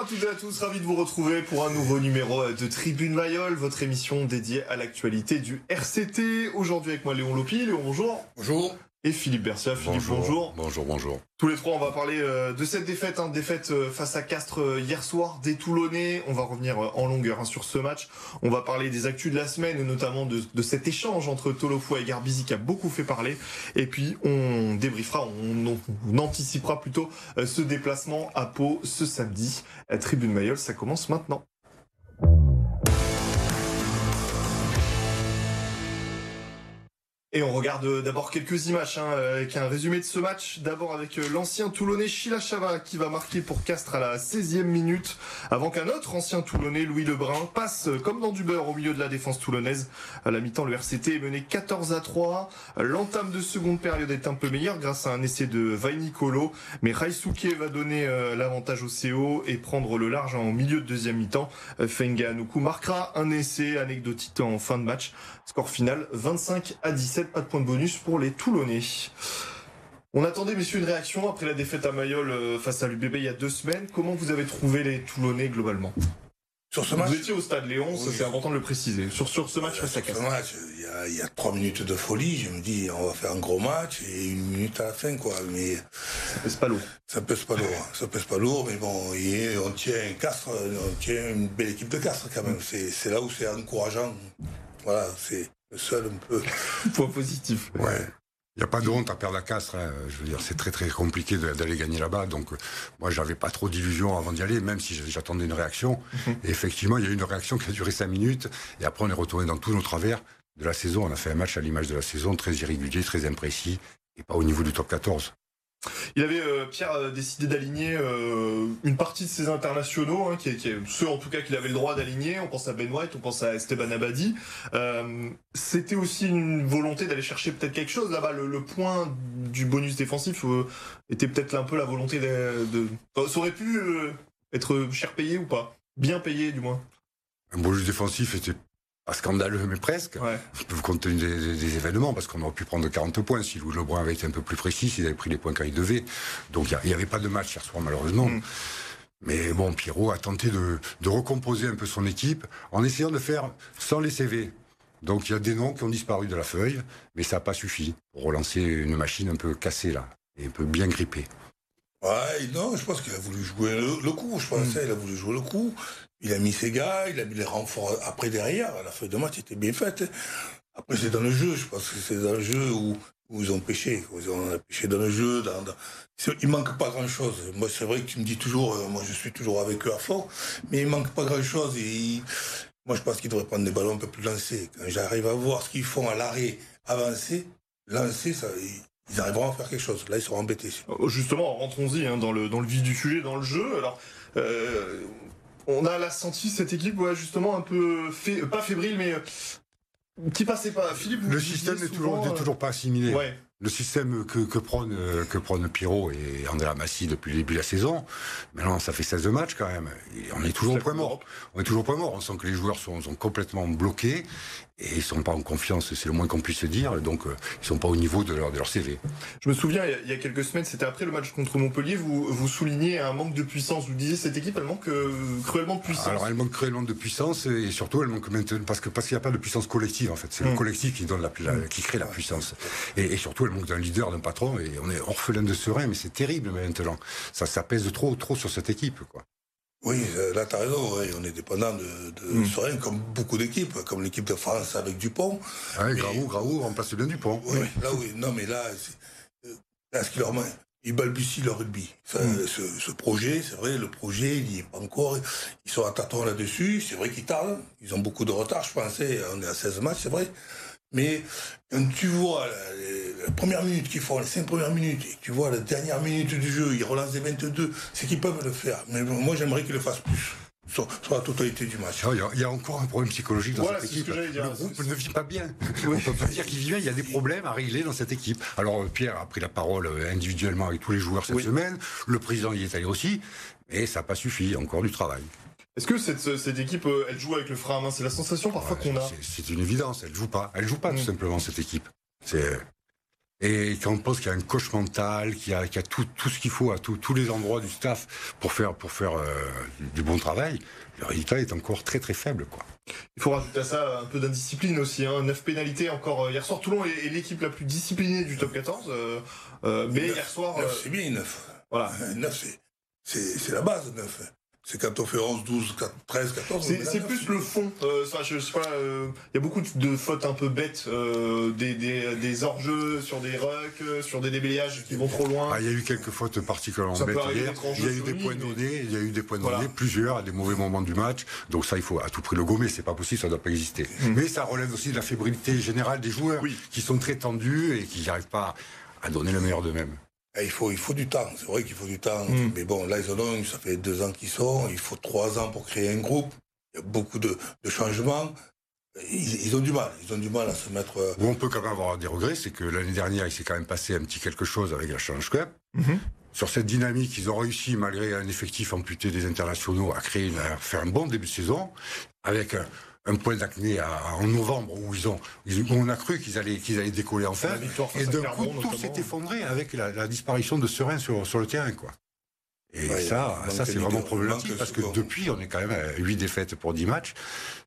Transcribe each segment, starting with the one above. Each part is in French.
Bonjour à toutes et à tous, ravi de vous retrouver pour un nouveau numéro de Tribune Mayol, votre émission dédiée à l'actualité du RCT. Aujourd'hui avec moi Léon Lopi. Léon, bonjour. Bonjour et Philippe Bercia. Philippe, bonjour. Bonjour, bonjour. Tous les trois, on va parler euh, de cette défaite, hein, défaite euh, face à Castres euh, hier soir, des Toulonnais. On va revenir en longueur hein, sur ce match. On va parler des actus de la semaine, notamment de, cet échange entre Tolofua et Garbizi qui a beaucoup fait parler. Et puis, on débriefera, on, on anticipera plutôt ce déplacement à Pau ce samedi. Tribune Mayol, ça commence maintenant. Et on regarde d'abord quelques images hein, avec un résumé de ce match. D'abord avec euh, l'ancien Toulonnais Chila Chava qui va marquer pour Castres à la 16e minute avant qu'un autre ancien Toulonnais, Louis Lebrun, passe euh, comme dans du beurre au milieu de la défense toulonnaise. À la mi-temps, le RCT est mené 14 à 3. L'entame de seconde période est un peu meilleure grâce à un essai de Vainicolo. Mais Raisuke va donner euh, l'avantage au CO et prendre le large en milieu de deuxième mi-temps. Fenga Anuku marquera un essai anecdotique en fin de match. Score final 25 à 17, pas de point de bonus pour les Toulonnais. On attendait, messieurs, une réaction après la défaite à Mayol euh, face à l'UBB il y a deux semaines. Comment vous avez trouvé les Toulonnais globalement? Sur ce match Vous étiez au stade Léon, c'est important de le préciser. Sur, sur ce match face à Sur ce match, il y, a, trois minutes de folie. Je me dis, on va faire un gros match et une minute à la fin, quoi. Mais ça pèse pas lourd. Ça pèse pas lourd. Hein. ça pèse pas lourd, mais bon, on tient un Castres, on tient une belle équipe de Castres quand même. C'est là où c'est encourageant. Voilà, c'est seul un peu. Point positif. Ouais. Il n'y a pas de honte à perdre la Castres. Hein. Je veux dire, c'est très très compliqué d'aller gagner là-bas. Donc, euh, moi, j'avais pas trop d'illusions avant d'y aller, même si j'attendais une réaction. Mhm. Et effectivement, il y a eu une réaction qui a duré cinq minutes. Et après, on est retourné dans tous nos travers de la saison. On a fait un match à l'image de la saison, très irrégulier, très imprécis, et pas au niveau du top 14. Il avait euh, Pierre euh, décidé d'aligner euh, une partie de ses internationaux, hein, qui, ceux en tout cas qu'il avait le droit d'aligner. On pense à Ben White, on pense à Esteban Abadi. C'était aussi une volonté d'aller chercher peut-être quelque chose là-bas. Le, point du bonus défensif était peut-être un peu la volonté de, de... ça aurait pu être cher payé ou pas, bien payé du moins. Un bonus défensif était scandaleux, mais presque. Ouais. Compte tenu des, événements, parce qu'on aurait pu prendre 40 points si Louis Lebrun avait été un peu plus précis, s'il avait pris les points quand il devait. Donc il n'y avait pas de match hier soir, malheureusement. Mm. Mais bon, Pierrot a tenté de, recomposer un peu son équipe en essayant de faire sans les CV. Donc il y a des noms qui ont disparu de la feuille, mais ça n'a pas suffi pour relancer une machine un peu cassée là, et un peu bien grippée. Ouais, non, je pense qu'il a voulu jouer le, coup. Je pensais, mm. il a voulu jouer le coup. Il a mis ses gars, il a mis les renforts après derrière. La feuille de match était bien faite. Après, c'est dans le jeu. Je pense que c'est dans le jeu où, où ils ont pêché. Ils ont pêché dans le jeu. Dans, Il manque pas grand-chose. Moi, c'est vrai que tu me dis toujours, euh, moi, je suis toujours avec eux à fond, mais il manque pas grand-chose. Et moi, je pense qu'ils devraient prendre des ballons un peu plus lancés. Quand j'arrive à voir ce qu'ils font à l'arrêt avancé, lancer, ça, ils arriveront à faire quelque chose. Là, ils seront embêtés. Justement, rentrons-y hein, dans, le, dans le vif du sujet, dans le jeu. Alors, euh, on a la senti cette équipe, ouais, justement, un peu, fait, pas fébrile, mais euh, qui passait pas. Philippe, le système n'est toujours, euh, toujours, pas assimilé. Ouais. Le système que, que prône que prône Pierrot et André Massi depuis le début de la saison, maintenant ça fait 16 matchs quand même. on est toujours au point mort. On est toujours point mort. On sent que les joueurs sont, sont complètement bloqués et ils sont pas en confiance, c'est le moins qu'on puisse dire. Donc, euh, ils sont pas au niveau de leur, de leur CV. Je me souviens, il y a quelques semaines, c'était après le match contre Montpellier, vous, vous soulignez un manque de puissance. Vous disiez cette équipe, elle manque euh, cruellement de puissance. Alors, elle manque cruellement de puissance et surtout, elle manque maintenant parce que parce qu'il n'y a pas de puissance collective en fait. C'est le hmm. collectif qui donne la, qui crée la puissance. Et, surtout, manque d'un leader, d'un patron. Et on est orphelin de serein, mais c'est terrible maintenant. Ça, ça pèse trop, trop sur cette équipe, quoi. Oui, euh, là, tu as raison. On est dépendant de, de hmm. comme beaucoup d'équipes, comme l'équipe de France avec Dupont. Ah oui, Graou, Graou remplace bien Dupont. Oui, là, oui. Non, mais là, euh, là ce qui leur ils balbutient le rugby. Hmm. ce, projet, c'est vrai, le projet, il n'y est pas encore. Ils sont à tâtons là-dessus. C'est vrai qu'ils tardent. Ils ont beaucoup de retard, je pensais. On est à 16 matchs, c'est vrai. Mais quand tu vois la, première minute qu'ils font, les cinq premières minutes, et tu vois la dernière minute du jeu, ils relancent les 22, c'est qu'ils peuvent le faire. Mais moi, j'aimerais qu'ils le fassent plus. Sur, la totalité du match. Ah, il y, a encore un problème psychologique dans cette équipe. le groupe ne vit pas bien. On peut pas dire qu'il vit bien. Il y a des problèmes à régler dans cette équipe. Alors Pierre a pris la parole euh, individuellement avec tous les joueurs cette semaine. Le président y est allé aussi, mais ça n'a pas suffi. Il y a encore du travail. Est-ce que cette, cette, équipe, euh, elle joue avec le frein à main? C'est la sensation parfois qu'on a. C'est une évidence. Elle joue pas. Elle joue pas tout mm. simplement cette équipe. C'est Et quand on pense qu'il y a un coach mental, qu'il y a, tout, ce qu'il faut à tous les endroits du staff pour faire, pour faire euh, du bon travail, le résultat est encore très très faible. Quoi. Il faut rajouter à ça un peu d'indiscipline aussi. Hein. 9 pénalités encore euh, hier soir. Toulon est, l'équipe la plus disciplinée du top 14. Euh, mais hier soir. c'est bien 9. Voilà. 9, c'est la base, 9. C'est quand on fait 11, 12, 13, 14. C'est plus le fond. Euh, je sais pas. Il euh, y a beaucoup de fautes un peu bêtes, euh, des, des, des hors-jeux sur des rucks, euh, sur des déblayages qui vont trop loin. Ah, il y a eu quelques fautes particulièrement bêtes hier. Il y a eu des points donnés, il y a eu des points donnés, plusieurs à des mauvais moments du match. Donc ça, il faut à tout prix le gommer. C'est pas possible, ça doit pas exister. Mm. Mais ça relève aussi de la fébrilité générale des joueurs, qui sont très tendus et qui n'arrivent pas à donner le meilleur d'eux-mêmes. Eh, il faut, il faut du temps, c'est vrai qu'il faut du temps. Hmm. Mais bon, là, ils ont, ça fait deux ans qu'ils sont, il faut trois ans pour créer un groupe. Il y a beaucoup de, changements. Ils, ont du mal, ils ont du mal à se mettre. Euh, Où on peut quand même avoir des regrets, c'est que l'année dernière, il s'est quand même passé un petit quelque chose avec la Challenge Cup. Mhm. Sur cette dynamique, ils ont réussi, malgré un effectif amputé des internationaux, à créer, à faire un bon début de saison, avec un, un point d'acné en novembre où ils ont, on a cru qu'ils allaient, qu'ils allaient décoller enfin. Et d'un coup, tout s'est effondré avec la, disparition de Serein sur, sur le terrain, quoi. Et ça, ça c'est vraiment problématique parce que depuis, on est quand même à 8 défaites pour 10 matchs.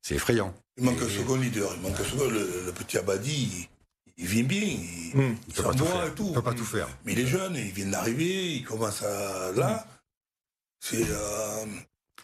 C'est effrayant. Il manque un second leader. Il manque un second. Le, petit Abadi, il, vient bien. Il, hmm. il, peut pas tout faire. Tout. peut pas tout faire. Mais il est jeune, il vient d'arriver, il commence à. Là, c'est. Euh,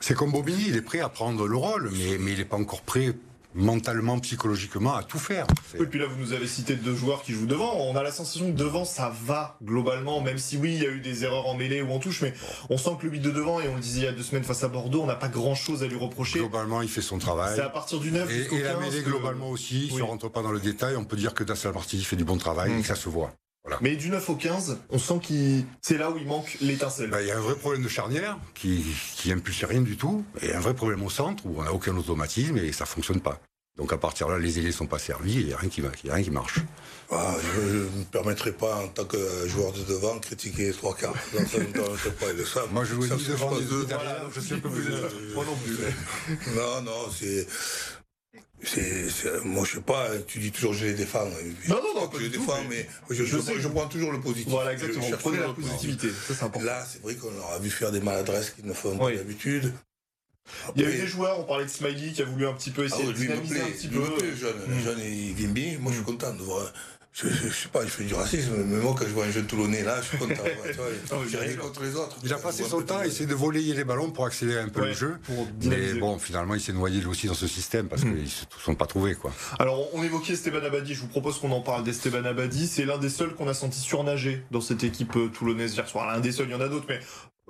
c'est comme Bobigny, il est prêt à prendre le rôle, mais, mais il n'est pas encore prêt mentalement, psychologiquement, à tout faire. Et puis là, vous nous avez cité deux joueurs qui jouent devant. On a la sensation que devant, ça va globalement, même si oui, il y a eu des erreurs en mêlée ou en touche, mais on sent que le 8 de devant, et on le disait il y a deux semaines face à Bordeaux, on n'a pas grand chose à lui reprocher. Globalement, il fait son travail. C'est à partir du 9 Et, et la mêlée, globalement aussi, si on rentre pas dans le détail, on peut dire que partie, il fait du bon travail et que ça se voit. Mais du 9 au 15, on sent qu'il c'est là où il manque l'étincelle. Bah, il y a un vrai problème de charnière qui qui impulse rien du tout, et un vrai problème au centre où on n'a aucun automatisme et ça fonctionne pas. Donc à partir de là, les ailés sont pas servis et il n'y a rien qui a rien qui marche. Ah, je ne me permettrai pas en tant que joueur de devant critiquer les trois quarts. Moi je jouais devant, je sais pas plus. Moi non plus. Non non c'est c'est, moi, je sais pas, tu dis toujours je les défends. Non, non, non, je les défends, mais, je, je, prends toujours le positif. Voilà, exactement. Je prenez la positivité. Ça, c'est important. Là, c'est vrai qu'on leur a vu faire des maladresses qu'ils ne font pas d'habitude. il y a eu des joueurs, on parlait de Smiley qui a voulu un petit peu essayer ah, de dynamiser un petit peu. Le jeune, mm. jeune, il vient bien. Moi, je suis mm. content de voir je, je, sais pas, je fais du racisme, mais moi quand je vois un jeune Toulonnais là, je suis content. J'ai rien contre les autres. Il a passé son temps à essayer de voler les ballons pour accélérer un peu le jeu. Mais bon, finalement, il s'est noyé aussi dans ce système parce hmm. qu'ils ne se sont pas trouvés. Quoi. Alors, on évoquait Esteban Abadi, je vous propose qu'on en parle d'Esteban Abadi. C'est l'un des seuls qu'on a senti surnager dans cette équipe euh, toulonnaise hier soir. L'un des seuls, il y en a d'autres, mais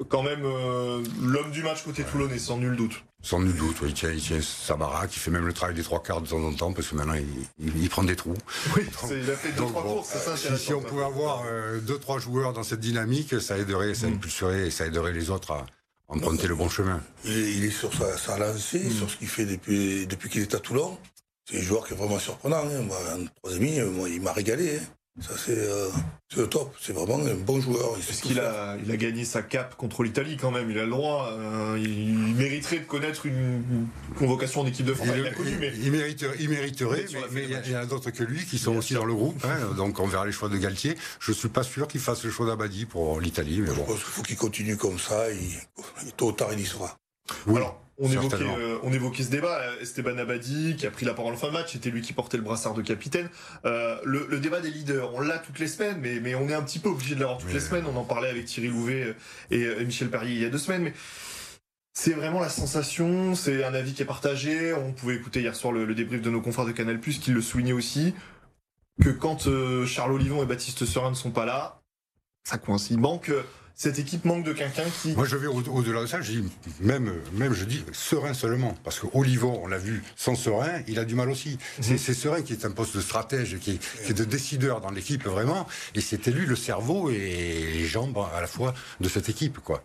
quand même euh, l'homme du match côté toulonnais, sans nul doute. Sans nul doute, oui. Il tient, il tient Samara qui fait même le travail des trois quarts de temps en temps parce que maintenant il, il, prend des trous. Oui, il a fait deux, trois courses, c'est ça. Si, on pouvait avoir euh, deux, trois joueurs dans cette dynamique, ça aiderait, ça mm. impulserait et ça aiderait les autres à emprunter le bon chemin. Il est, sur sa, sa lancée, mm. sur ce qu'il fait depuis, depuis qu'il est à Toulon. C'est un joueur qui est vraiment surprenant. Hein. Moi, en troisième moi, il m'a régalé. Hein. Ça, euh, c'est le top. C'est vraiment un bon joueur. Parce qu'il a, il a gagné sa cape contre l'Italie quand même. Il a le droit. Euh, il, mériterait de connaître une, convocation d'équipe de France. Il, mais... il, mériterait, il mériterait mais, il y, en a d'autres que lui qui sont aussi dans le groupe. Hein. donc on verra les choix de Galtier. Je suis pas sûr qu'il fasse le choix d'Abadi pour l'Italie. Mais bon. Je pense qu'il faut qu'il continue comme ça. Il, tôt ou tard, il y sera. Alors, on évoquait, euh, on évoquait, ce débat. Esteban Abadi, qui a pris la parole en fin de match, c'était lui qui portait le brassard de capitaine. Euh, le, le, débat des leaders, on l'a toutes les semaines, mais, mais on est un petit peu obligé de l'avoir toutes les semaines. On en parlait avec Thierry Louvet et, et, Michel Perrier il y a deux semaines, mais c'est vraiment la sensation, c'est un avis qui est partagé. On pouvait écouter hier soir le, le débrief de nos confrères de Canal+, qui le soulignaient aussi, que quand euh, Charles Olivon et Baptiste Serin ne sont pas là, ça coïncide. Il manque cette équipe manque de quelqu'un qui. Moi, je vais au-delà de ça. Je dis, même, même, je dis serein seulement. Parce que Olivon, on l'a vu, sans serein, il a du mal aussi. Mhm. C'est serein qui est un poste de stratège, qui est, de décideur dans l'équipe, vraiment. Et c'était lui le cerveau et les jambes à la fois de cette équipe, quoi.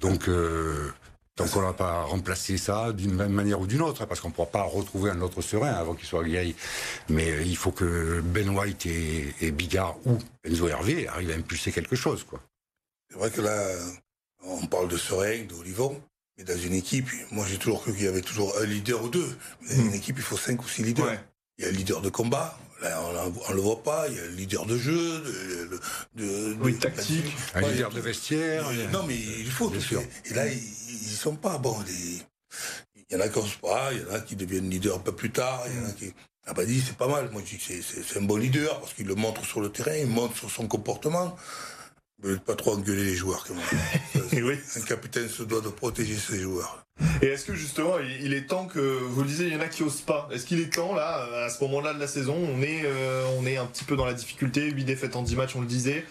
Donc, euh, donc on n'a pas remplacé ça d'une même manière ou d'une autre, parce qu'on ne pourra pas retrouver un autre serein avant qu'il soit vieil. Mais il faut que Ben White et, et Bigard ou Enzo Hervé arrivent à impulser quelque chose, quoi. C'est vrai que là, on parle de Serein, d'Olivon, mais dans une équipe, moi j'ai toujours cru qu'il y avait toujours un leader ou deux. Mais dans une hmm. équipe, il faut cinq ou six leaders. Il y a le leader de combat, Là, on ne le voit pas. Il y a le leader de jeu, de, de, tactique, un leader de vestiaire. non, mais il faut tout sûr. Et là, ils, ne sont pas bons. Il y en a qui n'osent pas, il y en a qui deviennent leaders un peu plus tard, il y en a qui. Ah bah dit c'est pas mal. Moi je dis que c'est un bon leader parce qu'il le montre sur le terrain, il montre sur son comportement. Ne pas trop engueuler les joueurs quand même. Un capitaine se doit de protéger ses joueurs. Et est-ce que justement, il est temps que, vous le disiez, il y en a qui osent pas. Est-ce qu'il est temps, là, à ce moment-là de la saison, on est, euh, on est un petit peu dans la difficulté, 8 défaites en 10 matchs, on le disait.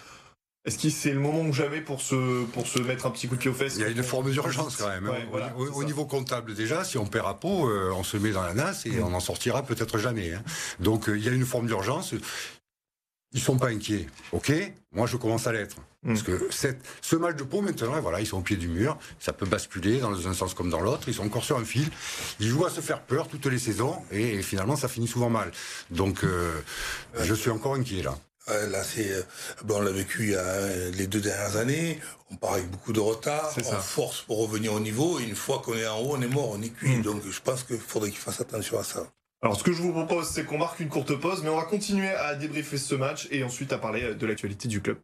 Est-ce que c'est le moment ou jamais pour se, pour se mettre un petit coup de pied aux fesses? Il y a une forme d'urgence quand même. Hein. au, niveau comptable déjà, si on perd à peau, euh, on se met dans la nasse et mm. on n'en sortira peut-être jamais. Hein. Donc euh, il y a une forme d'urgence. Ils sont pas inquiets. Ok, moi je commence à l'être. Mm. Parce que cette, ce match de peau maintenant, voilà, ils sont au pied du mur. Ça peut basculer dans un sens comme dans l'autre. Ils sont encore sur un fil. Ils jouent à se faire peur toutes les saisons et, finalement ça finit souvent mal. Donc euh, je suis encore inquiet là. là, c'est, euh, bon, on l'a vécu il y a les deux dernières années. On part avec beaucoup de retard. On force pour revenir au niveau. Et une fois qu'on est en haut, on est mort, on est cuit. Mm. Donc, je pense qu'il faudrait qu'ils fassent attention à ça. Alors, ce que je vous propose, c'est qu'on marque une courte pause, mais on va continuer à débriefer ce match et ensuite à parler de l'actualité du club.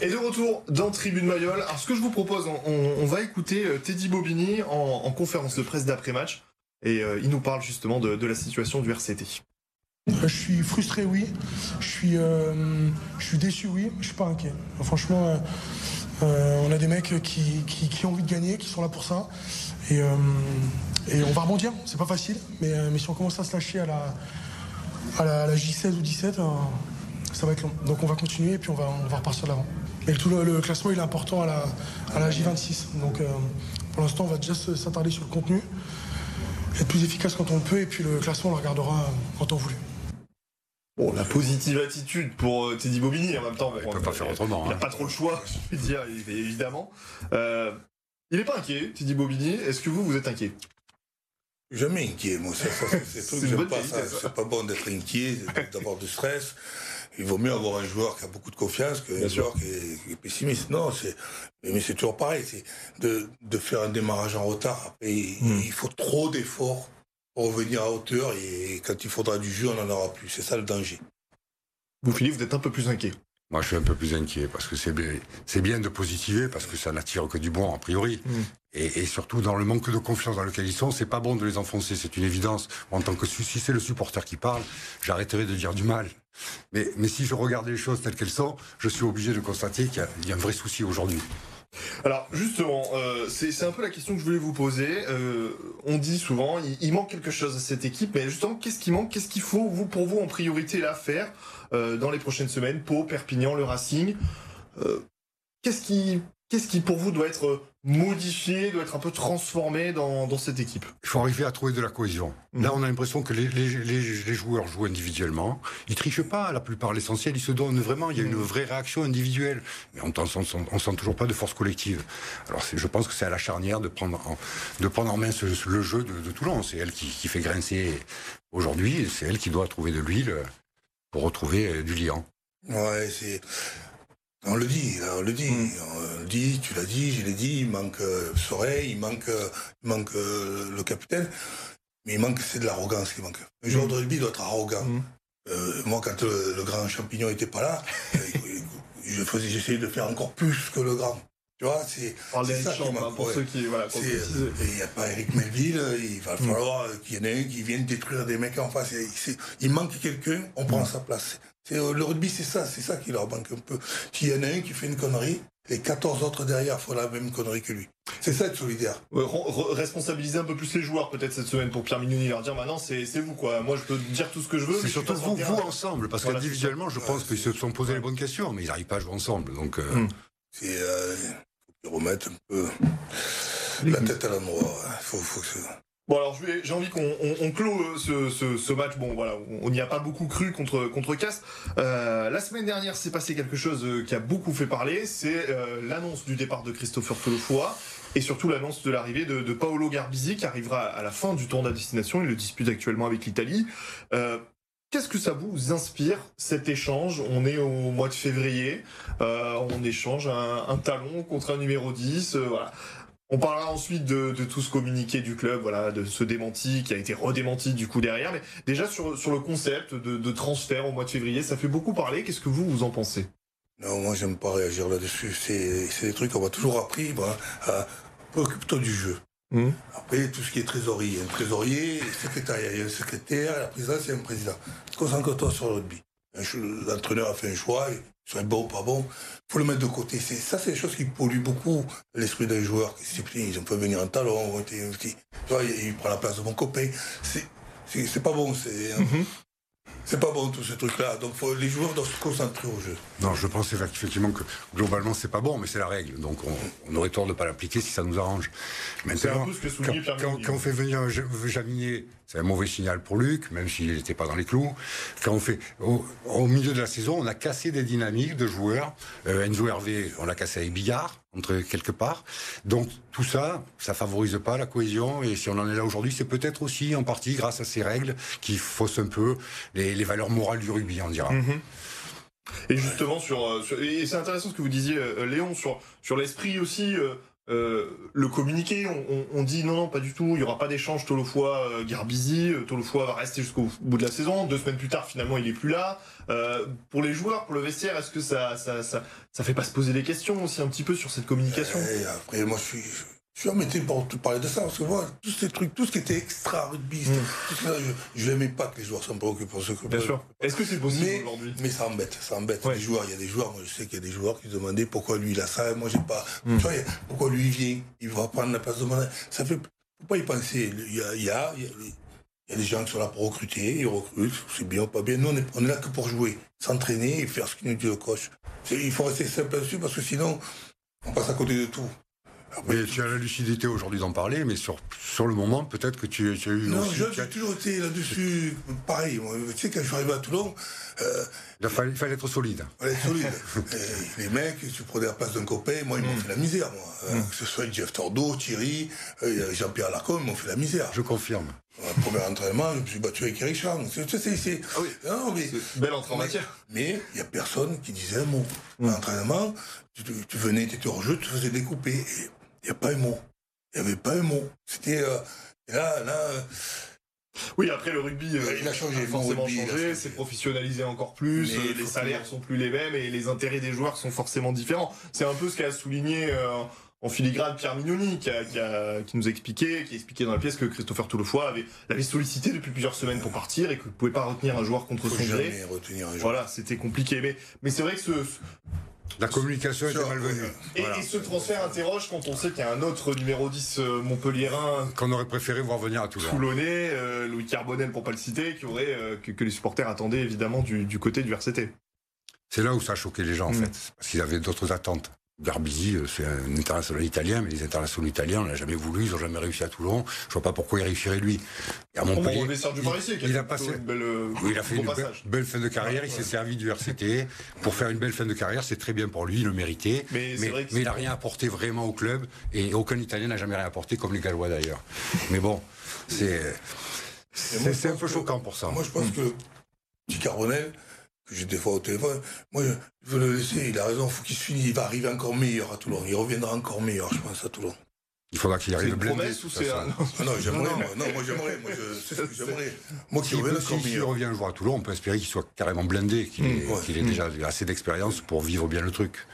Et de retour dans Tribune Mayol. Alors ce que je vous propose, on, va écouter euh, Teddy Bobigny en, conférence de presse d'après-match. Et euh, il nous parle justement de, la situation du RCT. Je suis frustré, oui. Je suis, euh, je suis déçu, oui. Je suis pas inquiet. Franchement, on a des mecs qui, qui, ont envie de gagner, qui sont là pour ça. Et, on va rebondir. C'est pas facile. Mais, mais si on commence à se lâcher à la, à la, J16 ou 17, ça va être long. Donc on va continuer et puis on va, on va repartir de l'avant. Tout le, classement il est important à la, à la J26. Donc euh, pour l'instant on va déjà s'attarder sur le contenu, être plus efficace quand on peut et puis le classement on le regardera quand on voulait. Bon, la positive attitude pour euh, Teddy Bobigny en même temps. il peut pas faire autrement. Il n'a hein. pas trop le choix, je veux dire, évidemment. Euh, il n'est pas inquiet, Teddy Bobigny. Est-ce que vous, vous êtes inquiet? Jamais inquiet, moi. C'est pas bon d'être inquiet, d'avoir du stress il vaut mieux avoir un joueur qui a beaucoup de confiance qu'un joueur qui est, pessimiste. Non, c'est, mais c'est toujours pareil. C'est de, de, faire un démarrage en retard. Et hmm. il faut trop d'efforts revenir à hauteur et quand il faudra du jeu, on n'en aura plus. C'est ça le danger. Vous, Philippe, vous êtes un peu plus inquiet. Moi, je suis un peu plus inquiet parce que c'est bien, de positiver parce que ça n'attire que du bon a priori. Hmm. Et, surtout dans le manque de confiance dans lequel ils sont, c'est pas bon de les enfoncer, c'est une évidence. En tant que si c'est le supporter qui parle, j'arrêterai de dire du mal. Mais, mais si je regarde les choses telles qu'elles sont, je suis obligé de constater qu'il y, a un vrai souci aujourd'hui. Alors justement, euh, c'est un peu la question que je voulais vous poser. Euh, on dit souvent, il, manque quelque chose à cette équipe, mais justement, qu'est-ce qui manque? Qu'est-ce qu'il faut vous pour vous en priorité là faire euh, dans les prochaines semaines? Pau, Perpignan, le Racing. qu'est-ce qui Qu'est-ce qui pour vous doit être modifié, doit être un peu transformé dans, cette équipe? Il faut arriver à trouver de la cohésion. Là, mhm. on a l'impression que les, joueurs jouent individuellement. Ils trichent pas, la plupart, l'essentiel, ils se donnent vraiment. Il y a une mhm. vraie réaction individuelle. Mais on ne sent toujours pas de force collective. Alors, je pense que c'est à la charnière de prendre en, de prendre en main le jeu de, Toulon. C'est elle qui, qui, fait grincer aujourd'hui. C'est elle qui doit trouver de l'huile pour retrouver euh, du liant. Ouais, c'est on le dit, on le dit, hmm. on le dit, tu l'as dit, je l'ai dit, il manque euh, Soreil, il manque, il manque euh, le capitaine, mais il manque, c'est de l'arrogance qui manque. Un joueur de rugby doit être arrogant. Hmm. Euh, moi, quand le, grand champignon était pas là, je faisais, j'essayais de faire encore plus que le grand. Tu vois, c'est. ça hein, pour ceux qui. Voilà, il n'y a pas Eric Melville, il va falloir qu'il y en ait un qui vienne détruire des mecs en face. Il, manque quelqu'un, on prend sa place. Euh, le rugby, c'est ça, c'est ça qui leur manque un peu. S'il y en a un qui fait une connerie, les 14 autres derrière font la même connerie que lui. C'est ça être solidaire. responsabiliser un peu plus les joueurs peut-être cette semaine pour Pierre Mignoni, leur dire maintenant c'est vous quoi. Moi je peux dire tout ce que je veux. C'est surtout vous, vous ensemble, parce qu'individuellement je pense qu'ils se sont posé les bonnes questions, mais ils n'arrivent pas à jouer ensemble. Donc euh... Hmm. c'est euh, faut remettre un peu la tête à l'endroit. Faut, faut que Bon alors j'ai envie qu'on on, clôt euh, ce, match. Bon voilà, on n'y a pas beaucoup cru contre contre. Euh, la semaine dernière, s'est passé quelque chose euh, qui a beaucoup fait parler. C'est l'annonce du départ de Christopher Tolofoy et surtout l'annonce de l'arrivée de, Paolo Garbisi qui arrivera à la fin du tour de destination. Il le dispute actuellement avec l'Italie. Qu'est-ce que ça vous inspire, cet échange? On est au mois de février, on échange un, talon contre un numéro 10, euh, voilà. On parlera ensuite de, tout ce communiqué du club, voilà, de ce démenti qui a été redémenti du coup derrière. Mais déjà sur, sur le concept de, transfert au mois de février, ça fait beaucoup parler. Qu'est-ce que vous, vous en pensez? Non, moi j'aime pas réagir là-dessus. C'est des trucs qu'on va toujours appris. Bah, Occupe-toi du jeu. Mmh. Après, tout ce qui est trésorerie, un trésorier, il y a un secrétaire, la présidence, c'est un président. Concentre-toi sur le rugby. L'entraîneur a fait un choix, soit bon ou pas bon, faut le mettre de côté. Ça, c'est des choses qui polluent beaucoup l'esprit des joueurs. Ils ont fait venir un talon, il prend la place de mon copain. C'est pas bon. C'est mmh. C'est pas bon tout ce truc-là. Donc les joueurs doivent se concentrer au jeu. Non, je pense effectivement que globalement c'est pas bon, mais c'est la règle. Donc on, aurait tort de ne pas l'appliquer si ça nous arrange. Maintenant, ce que quand, quand, quand, on fait venir Javinier, c'est un mauvais signal pour Luc, même s'il n'était pas dans les clous. Quand on fait au, milieu de la saison, on a cassé des dynamiques de joueurs. Euh, Enzo Hervé, on l'a cassé avec Billard entre quelque part. Donc tout ça, ça favorise pas la cohésion. Et si on en est là aujourd'hui, c'est peut-être aussi en partie grâce à ces règles qui faussent un peu les, valeurs morales du rugby, on dira. Mhm. Et justement sur, euh, c'est intéressant ce que vous disiez, euh, Léon, sur sur l'esprit aussi. Euh, euh, le communiqué, on, dit non, non, pas du tout, il n'y aura pas d'échange Tolofoa euh, euh, Tolofoa va rester jusqu'au bout de la saison, deux semaines plus tard finalement il est plus là. pour les joueurs, pour le vestiaire, est-ce que ça ça, ça ça fait pas se poser des questions aussi un petit peu sur cette communication? Après moi je je suis embêté pour te parler de ça, parce que moi, tous ces trucs, tout ce qui était extra rugby, mm. je n'aimais pas que les joueurs s'en préoccupent pour ce que. Bien sûr. Est-ce que c'est possible aujourd'hui Mais ça embête, ça embête. Les joueurs, il y a des joueurs, moi je sais qu'il y a des joueurs qui se demandaient pourquoi lui il a ça, et moi j'ai pas. Mm. Tu vois, pourquoi lui il vient, il va prendre la place de mon. Ça fait. Faut pas y penser. Il y a, il y a, il y a des gens qui sont là pour recruter, ils recrutent, c'est bien ou pas bien. Nous, on est, on est là que pour jouer, s'entraîner et faire ce qu'il nous dit le coach. Il faut rester simple là-dessus parce que sinon, on passe à côté de tout. Mais tu as la lucidité aujourd'hui d'en parler, mais sur, sur le moment, peut-être que tu, tu, as eu. Non, j'ai toujours été là-dessus. Pareil, tu sais, quand je suis arrivé à Toulon. Euh, il, fallait, il fallait être solide. Il fallait être solide. les mecs, tu prenais la place d'un copain, moi, ils m'ont mm. fait la misère, moi. Euh, mm. Que ce soit Jeff Tordo, Thierry, euh, Jean-Pierre Lacombe, ils m'ont fait la misère. Je confirme. Au premier entraînement, je me suis battu avec Eric Charles. C'est. Ah oui. Non, mais. Belle entrée en matière. Mais il n'y a personne qui disait un mot. Mm. L'entraînement, tu, tu, venais, tu étais hors jeu, tu te faisais découper. Il n'y a pas un mot. Il n'y avait pas un mot. C'était euh, là, là. Euh, oui, après le rugby, euh, il a changé, forcément changé, c'est professionnalisé encore plus, les salaires sont plus les mêmes et les intérêts des joueurs sont forcément différents. C'est un peu ce qu'a souligné en filigrane Pierre Mignoni, qui, qui, nous a expliqué, qui a expliqué dans la pièce que Christopher Toulefoy avait l'avait sollicité depuis plusieurs semaines pour partir et que ne pouvait pas retenir un joueur contre son gré. Voilà, c'était compliqué. Mais, mais c'est vrai que ce, la communication était malvenue. Et, et, ce transfert interroge quand on sait qu'il y a un autre numéro 10 euh, montpelliérain. Qu'on aurait préféré voir venir à Toulon. Toulonnais, euh, Louis Carbonel pour pas le citer, qui aurait, euh, que, les supporters attendaient évidemment du, côté du RCT. C'est là où ça a choqué les gens en mm. fait, parce qu'ils avaient d'autres attentes. Garbizi, euh, c'est un international italien, mais les internationaux italiens, on l'a jamais voulu, ils ont jamais réussi à Toulon. Je vois pas pourquoi il réussirait lui. À Montpellier, il, a passé, il a fait une belle, fin de carrière, il s'est servi du RCT pour faire une belle fin de carrière, c'est très bien pour lui, il le méritait. Mais, il n'a rien apporté vraiment au club et aucun Italien n'a jamais rien apporté, comme les Gallois d'ailleurs. mais bon, c'est c'est un peu choquant pour ça. Moi, je pense que Petit Carbonel, j'ai des fois au téléphone. Moi, je veux le laisser, il a raison, faut qu'il se finisse, il va arriver encore meilleur à Toulon. Il reviendra encore meilleur, je pense, à Toulon. Il faudra qu'il arrive blindé. promesse ou c'est un... Ah non, j'aimerais, moi. Non, moi j'aimerais. Moi, je, ce que j'aimerais. Moi qui revienne encore S'il revient jouer à Toulon, on peut espérer qu'il soit carrément blindé, qu'il mmh, ait, mmh. déjà assez d'expérience pour vivre bien le truc.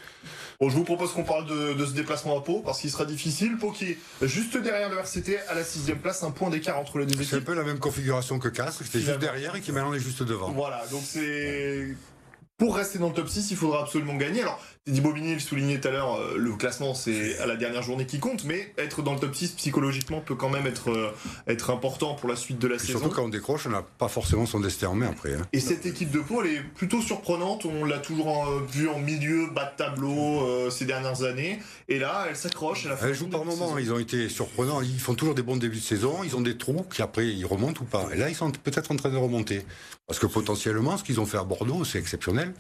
Bon, je vous propose qu'on parle de, ce déplacement à Pau, parce qu'il sera difficile. Pau qui est juste derrière le RCT, à la sixième place, un point d'écart entre les deux équipes. C'est un peu la même configuration que Castres, qui était juste derrière et qui maintenant est juste devant. Voilà, donc c'est pour rester dans le top 6, il faudra absolument gagner. Alors, Teddy Bobigny le soulignait tout à l'heure, euh, le classement c'est à la dernière journée qui compte, mais être dans le top 6 psychologiquement peut quand même être, euh, être important pour la suite de la saison. Surtout quand on décroche, on n'a pas forcément son destin en main après. Hein. Et cette équipe de Pau, elle est plutôt surprenante. On l'a toujours euh, vu en milieu, bas de tableau ces dernières années. Et là, elle s'accroche. Elle, elle joue par moments. Ils ont été surprenants. Ils font toujours des bons débuts de saison. Ils ont des trous qui après ils remontent ou pas. Et là, ils sont peut-être en train de remonter. Parce que potentiellement, ce qu'ils ont fait à Bordeaux, c'est exceptionnel.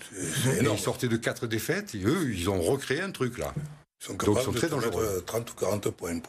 Ils sortaient de quatre défaites. Et eux, ils ont recréé un truc là. Ils sont capables Donc, ils sont très de 30 ou 40 points.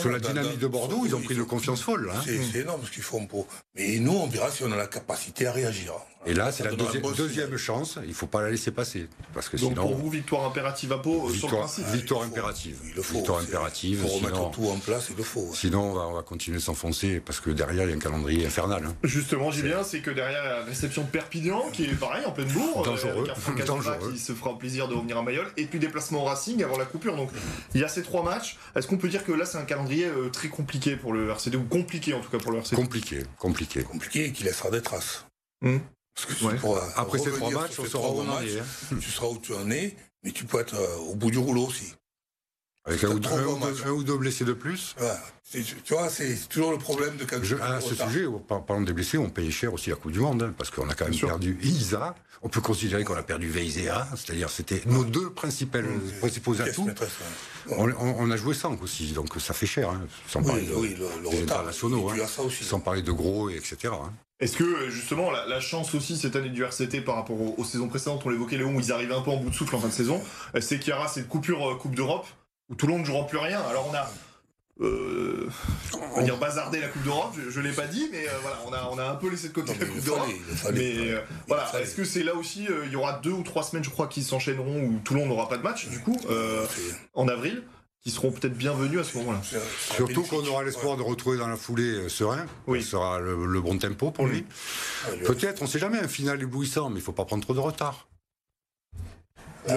Sur la dynamique de Bordeaux, ils ont pris une confiance folle. Hein. C'est énorme ce qu'ils font pour. Mais nous, on verra si on a la capacité à réagir. Et là, c'est la deuxième, chance. Il ne faut pas la laisser passer. Parce que Donc pour vous, victoire impérative à Pau, victoire, sur le principe Victoire impérative. Il le faut. Victoire impérative. Faut remettre tout en place, il le faut. Sinon, on va, continuer de s'enfoncer parce que derrière, il y a un calendrier infernal. Hein. Justement, j'ai bien, c'est que derrière la réception de Perpignan, qui est pareil, en pleine bourre, dangereux, avec un qui se fera plaisir de revenir à Mayol, et puis déplacement au Racing avant la coupure. Donc il y a ces trois matchs. Est-ce qu'on peut dire que là, c'est un calendrier euh, très compliqué pour le RCD, ou compliqué en tout cas pour le RCD Compliqué, compliqué. Compliqué et qui laissera des traces. Hmm. Après ces trois matchs, on saura où on en est. Hein. Tu seras où tu en es, mais tu peux être euh, au bout du rouleau aussi. Avec un ou, deux, blessés de plus. Tu vois, c'est toujours le problème de quand À ce sujet, parlant des blessés, on paye cher aussi la Coupe du Monde, hein, parce qu'on a quand même perdu Isa. On peut considérer qu'on a perdu Veizea, c'est-à-dire c'était nos deux principales, principaux atouts. On, a joué 5 aussi, donc ça fait cher, hein, sans parler de, oui, le, retard, internationaux, hein, sans parler de gros, etc. Est-ce que justement la, chance aussi cette année du RCT par rapport aux, saisons précédentes, on l'évoquait Léon, où ils arrivaient un peu en bout de souffle en fin de saison, euh, c'est qu'il y aura cette coupure euh, Coupe d'Europe où Toulon ne jouera plus rien. Alors on a euh, on va dire bazarder la Coupe d'Europe, je, ne l'ai pas dit, mais euh, voilà, on a, on a un peu laissé de côté la Coupe d'Europe. Mais voilà, est-ce que c'est là aussi, il y aura deux ou trois semaines, je crois, qui s'enchaîneront où Toulon n'aura pas de match, du coup, en avril qui seront peut-être bienvenus à ce moment-là. Surtout qu'on aura l'espoir de retrouver dans la foulée euh, Serein. Oui. Ce sera le, bon tempo pour lui. Ah, peut-être, on ne sait jamais, un final éblouissant, mais il ne faut pas prendre trop de retard. Ah,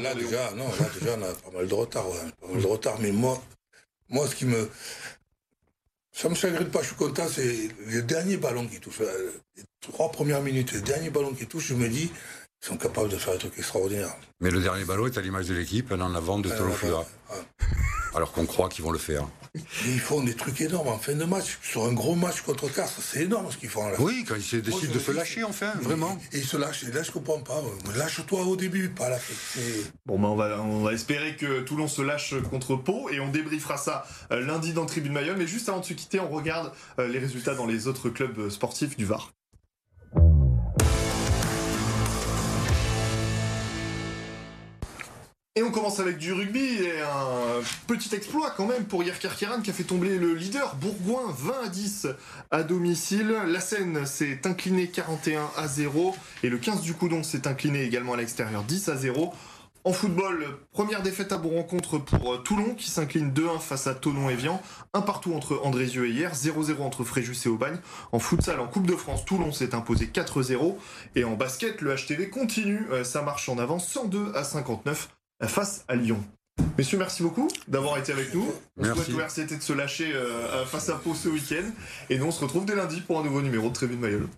là, déjà, non, là, déjà, on a pas mal de retard. pas mal de retard. Mais moi, moi, ce qui me. Ça me chagrine pas, je suis content, c'est les derniers ballons qui touchent. Euh, les trois premières minutes, les derniers ballons qui touchent, je me dis, ils sont capables de faire des trucs extraordinaires. Mais le dernier ballon est à l'image de l'équipe, un en avant de Tolofua. Alors qu'on croit qu'ils vont le faire. ils font des trucs énormes en fin de match. Sur un gros match contre Castres, c'est énorme ce qu'ils font là. Oui, quand ils décident de se lâcher enfin, vraiment. Et ils se lâchent. Et là, je comprends pas. Lâche-toi au début, pas à la fin. Bon, ben, on, va, on va espérer que Toulon se lâche contre Pau et on débriefera ça euh, lundi dans Tribune Mayol. Mais juste avant de se quitter, on regarde euh, les résultats dans les autres clubs sportifs du Var. Et on commence avec du rugby et un petit exploit quand même pour Yerker Kieran qui a fait tomber le leader Bourgoin 20 à 10 à domicile. La Seine s'est inclinée 41 à 0 et le 15 du Coudon s'est incliné également à l'extérieur 10 à 0. En football, première défaite à bon rencontre pour Toulon qui s'incline 2-1 face à Tonon et Vian. Un partout entre Andrézieux et hier, 0-0 entre Fréjus et Aubagne. En futsal, en Coupe de France, Toulon s'est imposé 4-0. Et en basket, le HTV continue euh, sa marche en avant 102 à 59 face à Lyon. Messieurs, merci beaucoup d'avoir été avec nous. On souhaite au RCT de se lâcher euh, face à Pau ce week-end. Et nous, on se retrouve dès lundi pour un nouveau numéro de Tréville Mayol.